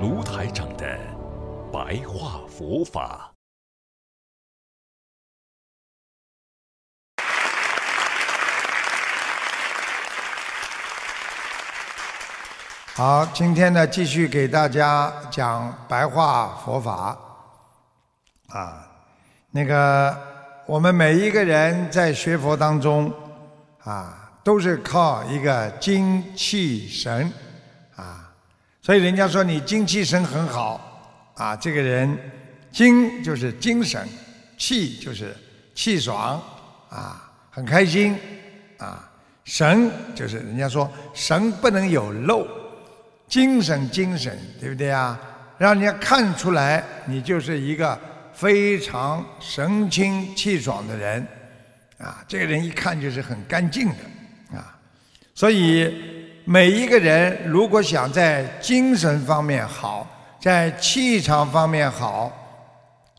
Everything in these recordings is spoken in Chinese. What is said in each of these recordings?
卢台长的白话佛法。好，今天呢，继续给大家讲白话佛法。啊，那个我们每一个人在学佛当中，啊，都是靠一个精气神，所以人家说你精气神很好，啊，这个人精就是精神，气就是气爽，啊，很开心，啊，神就是人家说神不能有漏。精神，精神，对不对啊？让人家看出来，你就是一个非常神清气爽的人，啊，这个人一看就是很干净的，啊，所以每一个人如果想在精神方面好，在气场方面好，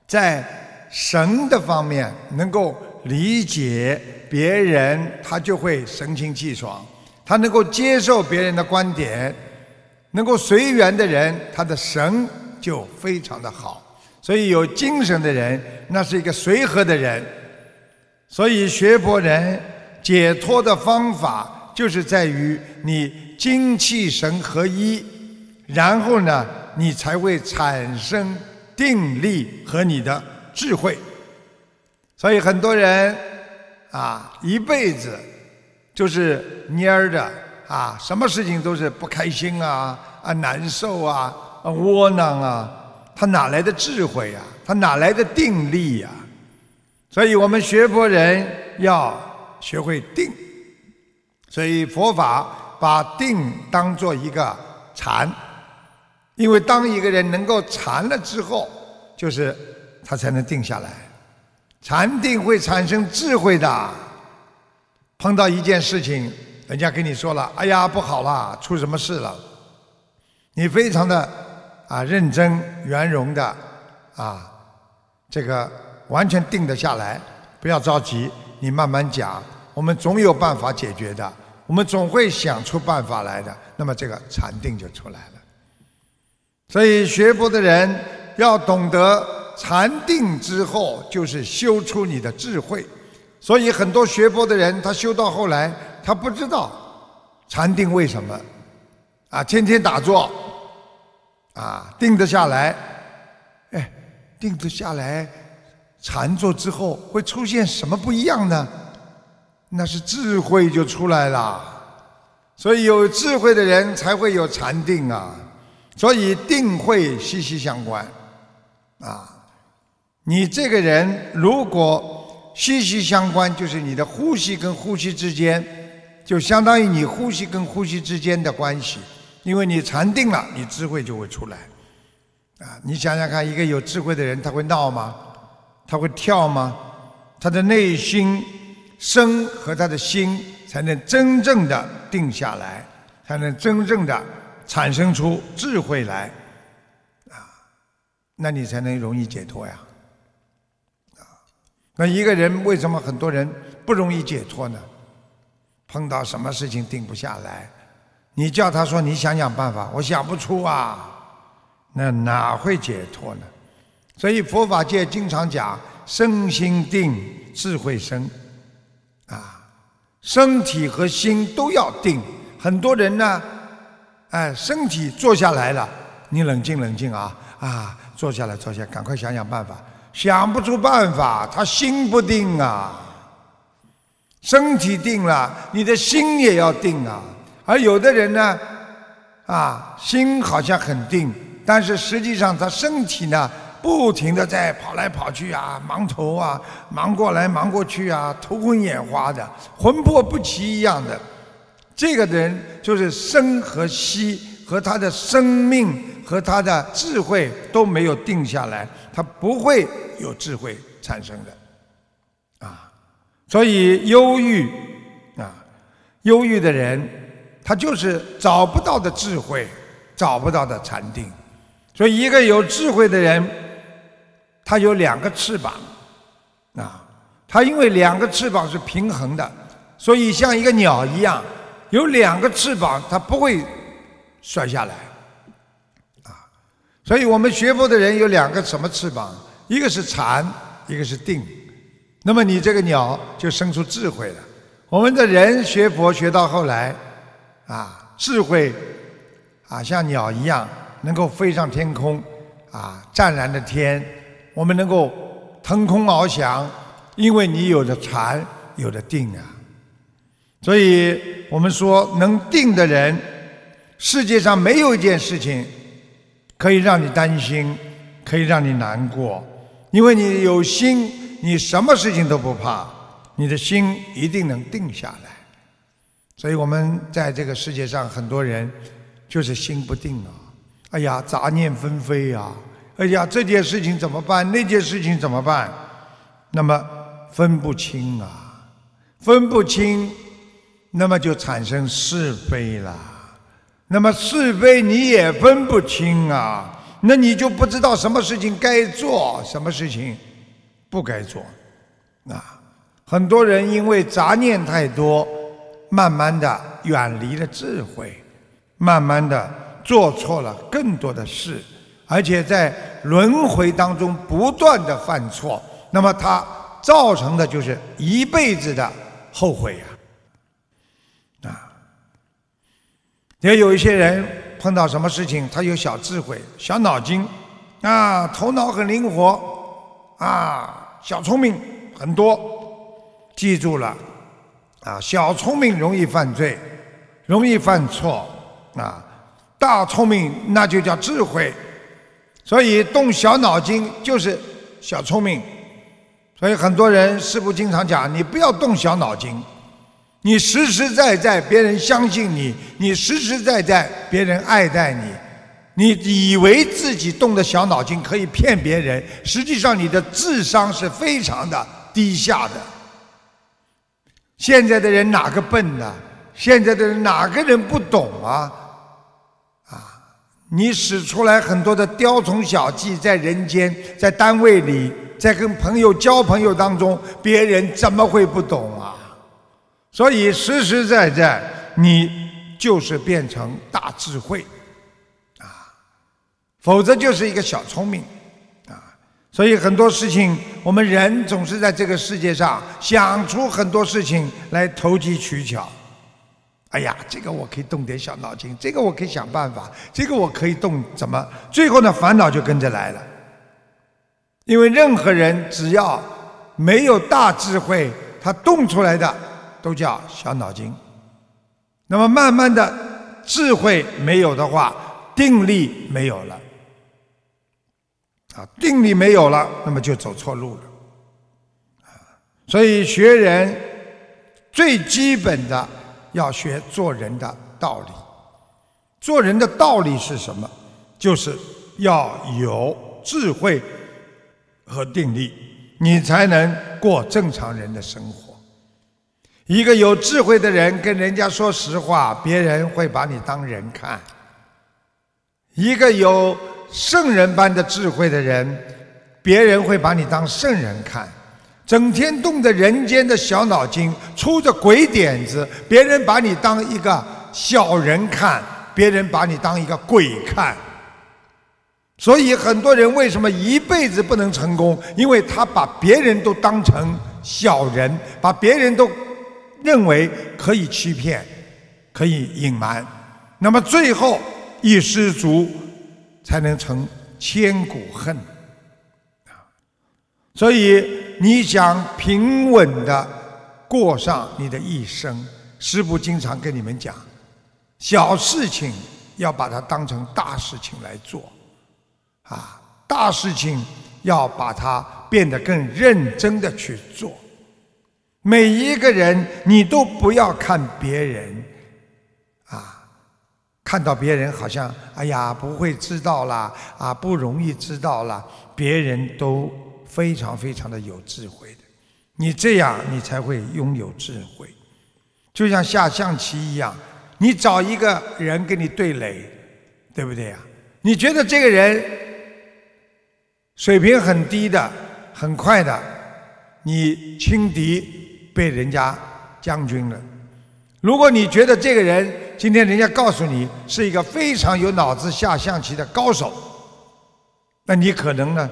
在神的方面能够理解别人，他就会神清气爽，他能够接受别人的观点。能够随缘的人，他的神就非常的好。所以有精神的人，那是一个随和的人。所以学佛人解脱的方法，就是在于你精气神合一，然后呢，你才会产生定力和你的智慧。所以很多人啊，一辈子就是蔫着。啊，什么事情都是不开心啊，啊难受啊，啊窝囊啊，他哪来的智慧呀？他哪来的定力呀？所以我们学佛人要学会定，所以佛法把定当做一个禅，因为当一个人能够禅了之后，就是他才能定下来，禅定会产生智慧的，碰到一件事情。人家跟你说了，哎呀，不好了，出什么事了？你非常的啊认真圆融的啊，这个完全定得下来，不要着急，你慢慢讲，我们总有办法解决的，我们总会想出办法来的，那么这个禅定就出来了。所以学佛的人要懂得禅定之后，就是修出你的智慧。所以很多学佛的人，他修到后来。他不知道禅定为什么啊？天天打坐啊，定得下来，哎，定得下来，禅坐之后会出现什么不一样呢？那是智慧就出来了。所以有智慧的人才会有禅定啊。所以定慧息息相关啊。你这个人如果息息相关，就是你的呼吸跟呼吸之间。就相当于你呼吸跟呼吸之间的关系，因为你禅定了，你智慧就会出来。啊，你想想看，一个有智慧的人，他会闹吗？他会跳吗？他的内心身和他的心才能真正的定下来，才能真正的产生出智慧来。啊，那你才能容易解脱呀。啊，那一个人为什么很多人不容易解脱呢？碰到什么事情定不下来，你叫他说你想想办法，我想不出啊，那哪会解脱呢？所以佛法界经常讲身心定，智慧生，啊，身体和心都要定。很多人呢，哎，身体坐下来了，你冷静冷静啊啊，坐下来坐下，赶快想想办法，想不出办法，他心不定啊。身体定了，你的心也要定啊。而有的人呢，啊，心好像很定，但是实际上他身体呢，不停的在跑来跑去啊，忙头啊，忙过来忙过去啊，头昏眼花的，魂魄不齐一样的。这个人就是生和息和他的生命和他的智慧都没有定下来，他不会有智慧产生的，啊，所以忧郁啊，忧郁的人，他就是找不到的智慧，找不到的禅定。所以一个有智慧的人，它有两个翅膀，啊，它因为两个翅膀是平衡的，所以像一个鸟一样，有两个翅膀，它不会摔下来。啊所以我们学佛的人有两个什么翅膀？一个是禅，一个是定。那么你这个鸟就生出智慧了。我们的人学佛学到后来，啊，智慧啊，像鸟一样能够飞上天空，啊，湛蓝的天，我们能够腾空翱翔，因为你有了禅，有了定啊。所以我们说，能定的人，世界上没有一件事情。可以让你担心，可以让你难过，因为你有心，你什么事情都不怕，你的心一定能定下来。所以我们在这个世界上，很多人就是心不定啊，哎呀，杂念纷飞呀，哎呀，这件事情怎么办？那件事情怎么办？那么分不清啊，分不清，那么就产生是非了。那么是非你也分不清啊，那你就不知道什么事情该做，什么事情不该做，啊，很多人因为杂念太多，慢慢的远离了智慧，慢慢的做错了更多的事，而且在轮回当中不断的犯错，那么他造成的就是一辈子的后悔呀。啊也有一些人碰到什么事情，他有小智慧、小脑筋，啊，头脑很灵活，啊，小聪明很多。记住了，啊，小聪明容易犯罪，容易犯错，啊，大聪明那就叫智慧。所以动小脑筋就是小聪明。所以很多人师父经常讲，你不要动小脑筋。你实实在在，别人相信你；你实实在在，别人爱戴你。你以为自己动的小脑筋可以骗别人，实际上你的智商是非常的低下的。现在的人哪个笨呢？现在的人哪个人不懂？啊！你使出来很多的雕虫小技，在人间，在单位里，在跟朋友交朋友当中，别人怎么会不懂啊？所以实实在在，你就是变成大智慧，啊，否则就是一个小聪明，啊。所以很多事情，我们人总是在这个世界上想出很多事情来投机取巧。哎呀，这个我可以动点小脑筋，这个我可以想办法，这个我可以动怎么？最后呢，烦恼就跟着来了。因为任何人只要没有大智慧，他动出来的。都叫小脑筋，那么慢慢的智慧没有的话，定力没有了，啊，定力没有了，那么就走错路了，所以学人最基本的要学做人的道理，做人的道理是什么？就是要有智慧和定力，你才能过正常人的生活。一个有智慧的人跟人家说实话，别人会把你当人看；一个有圣人般的智慧的人，别人会把你当圣人看。整天动着人间的小脑筋，出着鬼点子，别人把你当一个小人看，别人把你当一个鬼看。所以很多人为什么一辈子不能成功？因为他把别人都当成小人，把别人都。认为可以欺骗，可以隐瞒，那么最后一失足，才能成千古恨。啊，所以你想平稳的过上你的一生，师父经常跟你们讲，小事情要把它当成大事情来做，啊，大事情要把它变得更认真的去做。每一个人，你都不要看别人，啊，看到别人好像哎呀不会知道啦，啊不容易知道啦，别人都非常非常的有智慧的，你这样你才会拥有智慧。就像下象棋一样，你找一个人跟你对垒，对不对呀？你觉得这个人水平很低的、很快的，你轻敌被人家将军了。如果你觉得这个人今天人家告诉你是一个非常有脑子下象棋的高手，那你可能呢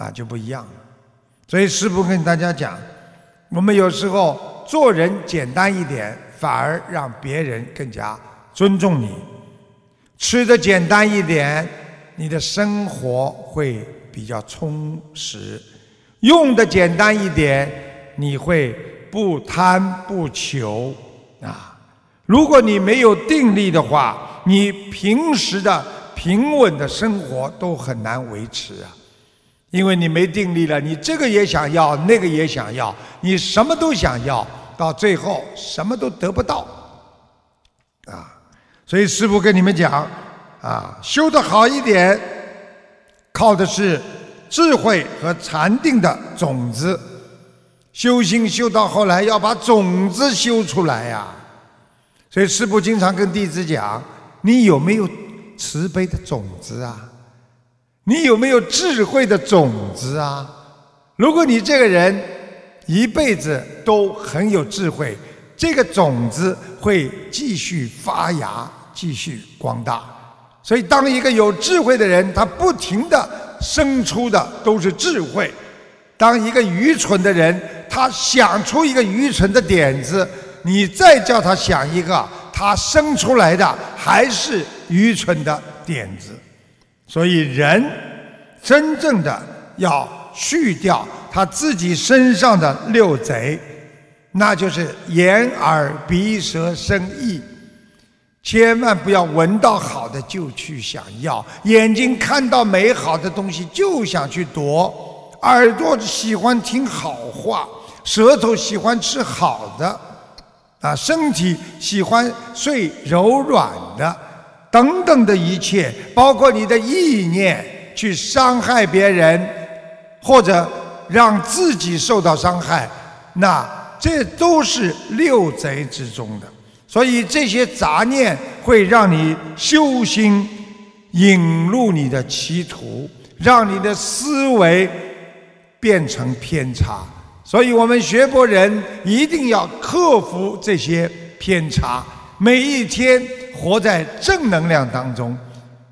啊就不一样了。所以师父跟大家讲，我们有时候。做人简单一点，反而让别人更加尊重你；吃的简单一点，你的生活会比较充实；用的简单一点，你会不贪不求啊。如果你没有定力的话，你平时的平稳的生活都很难维持啊，因为你没定力了，你这个也想要，那个也想要，你什么都想要。到最后什么都得不到，啊！所以师父跟你们讲，啊，修得好一点，靠的是智慧和禅定的种子。修心修到后来，要把种子修出来呀。所以师父经常跟弟子讲：你有没有慈悲的种子啊？你有没有智慧的种子啊？如果你这个人，一辈子都很有智慧，这个种子会继续发芽，继续光大。所以，当一个有智慧的人，他不停的生出的都是智慧；当一个愚蠢的人，他想出一个愚蠢的点子，你再叫他想一个，他生出来的还是愚蠢的点子。所以，人真正的要去掉。他自己身上的六贼，那就是眼、耳、鼻、舌、身、意，千万不要闻到好的就去想要，眼睛看到美好的东西就想去夺，耳朵喜欢听好话，舌头喜欢吃好的，啊，身体喜欢睡柔软的，等等的一切，包括你的意念去伤害别人，或者。让自己受到伤害，那这都是六贼之中的。所以这些杂念会让你修心引入你的歧途，让你的思维变成偏差。所以我们学佛人一定要克服这些偏差，每一天活在正能量当中，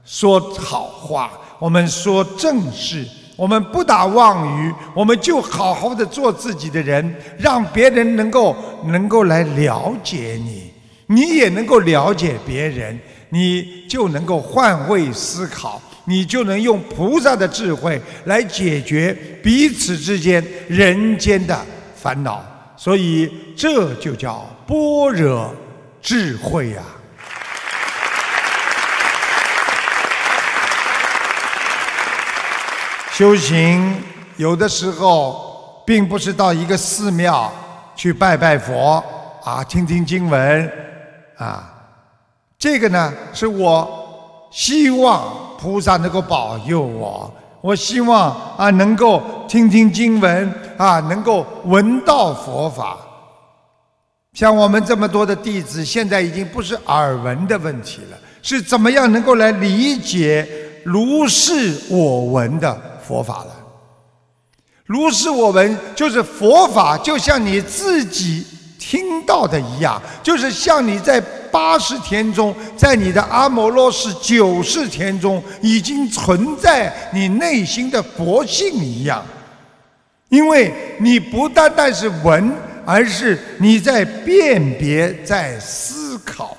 说好话，我们说正事。我们不打妄语，我们就好好的做自己的人，让别人能够能够来了解你，你也能够了解别人，你就能够换位思考，你就能用菩萨的智慧来解决彼此之间人间的烦恼，所以这就叫般若智慧呀。修行有的时候并不是到一个寺庙去拜拜佛啊，听听经文啊，这个呢是我希望菩萨能够保佑我，我希望啊能够听听经文啊，能够闻到佛法。像我们这么多的弟子，现在已经不是耳闻的问题了，是怎么样能够来理解如是我闻的。佛法了，如是我闻，就是佛法，就像你自己听到的一样，就是像你在八十天中，在你的阿摩罗氏九世天中已经存在你内心的佛性一样，因为你不单单是闻，而是你在辨别，在思考，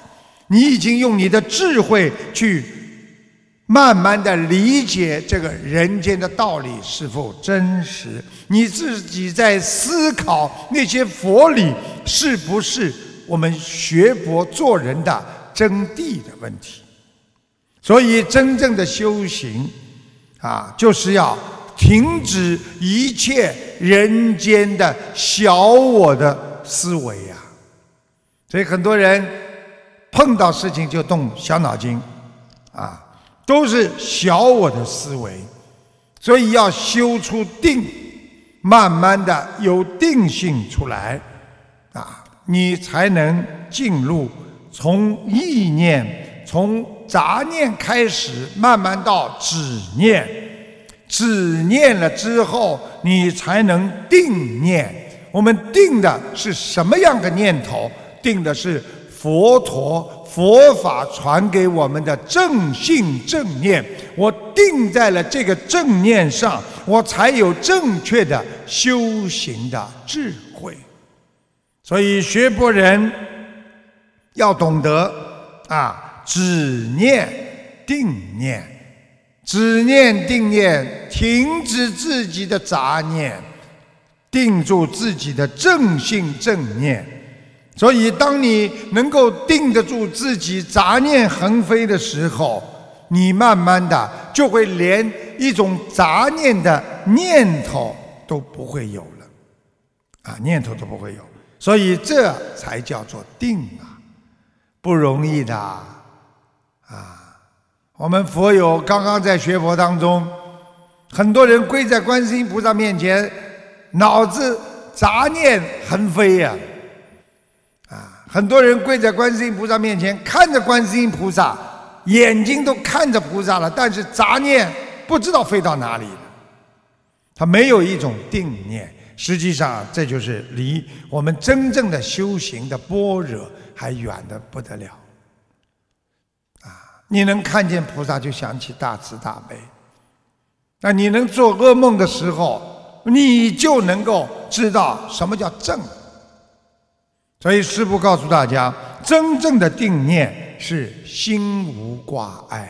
你已经用你的智慧去。慢慢的理解这个人间的道理是否真实，你自己在思考那些佛理是不是我们学佛做人的真谛的问题。所以，真正的修行啊，就是要停止一切人间的小我的思维呀。所以，很多人碰到事情就动小脑筋，啊，都是小我的思维，所以要修出定，慢慢的有定性出来，啊，你才能进入从意念、从杂念开始，慢慢到止念，止念了之后，你才能定念。我们定的是什么样的念头？定的是佛陀佛法传给我们的正信正念。我定在了这个正念上，我才有正确的修行的智慧。所以学佛人要懂得啊，止念定念，止念定念，停止自己的杂念。定住自己的正性正念，所以当你能够定得住自己杂念横飞的时候，你慢慢的就会连一种杂念的念头都不会有了，啊，念头都不会有，所以这才叫做定啊，不容易的啊。我们佛友刚刚在学佛当中，很多人跪在观世音菩萨面前。脑子杂念横飞呀，很多人跪在观世音菩萨面前，看着观世音菩萨，眼睛都看着菩萨了，但是杂念不知道飞到哪里了。他没有一种定念，实际上这就是离我们真正的修行的般若还远的不得了。啊，你能看见菩萨就想起大慈大悲，那你能做噩梦的时候。你就能够知道什么叫正。所以师父告诉大家，真正的定念是心无挂碍。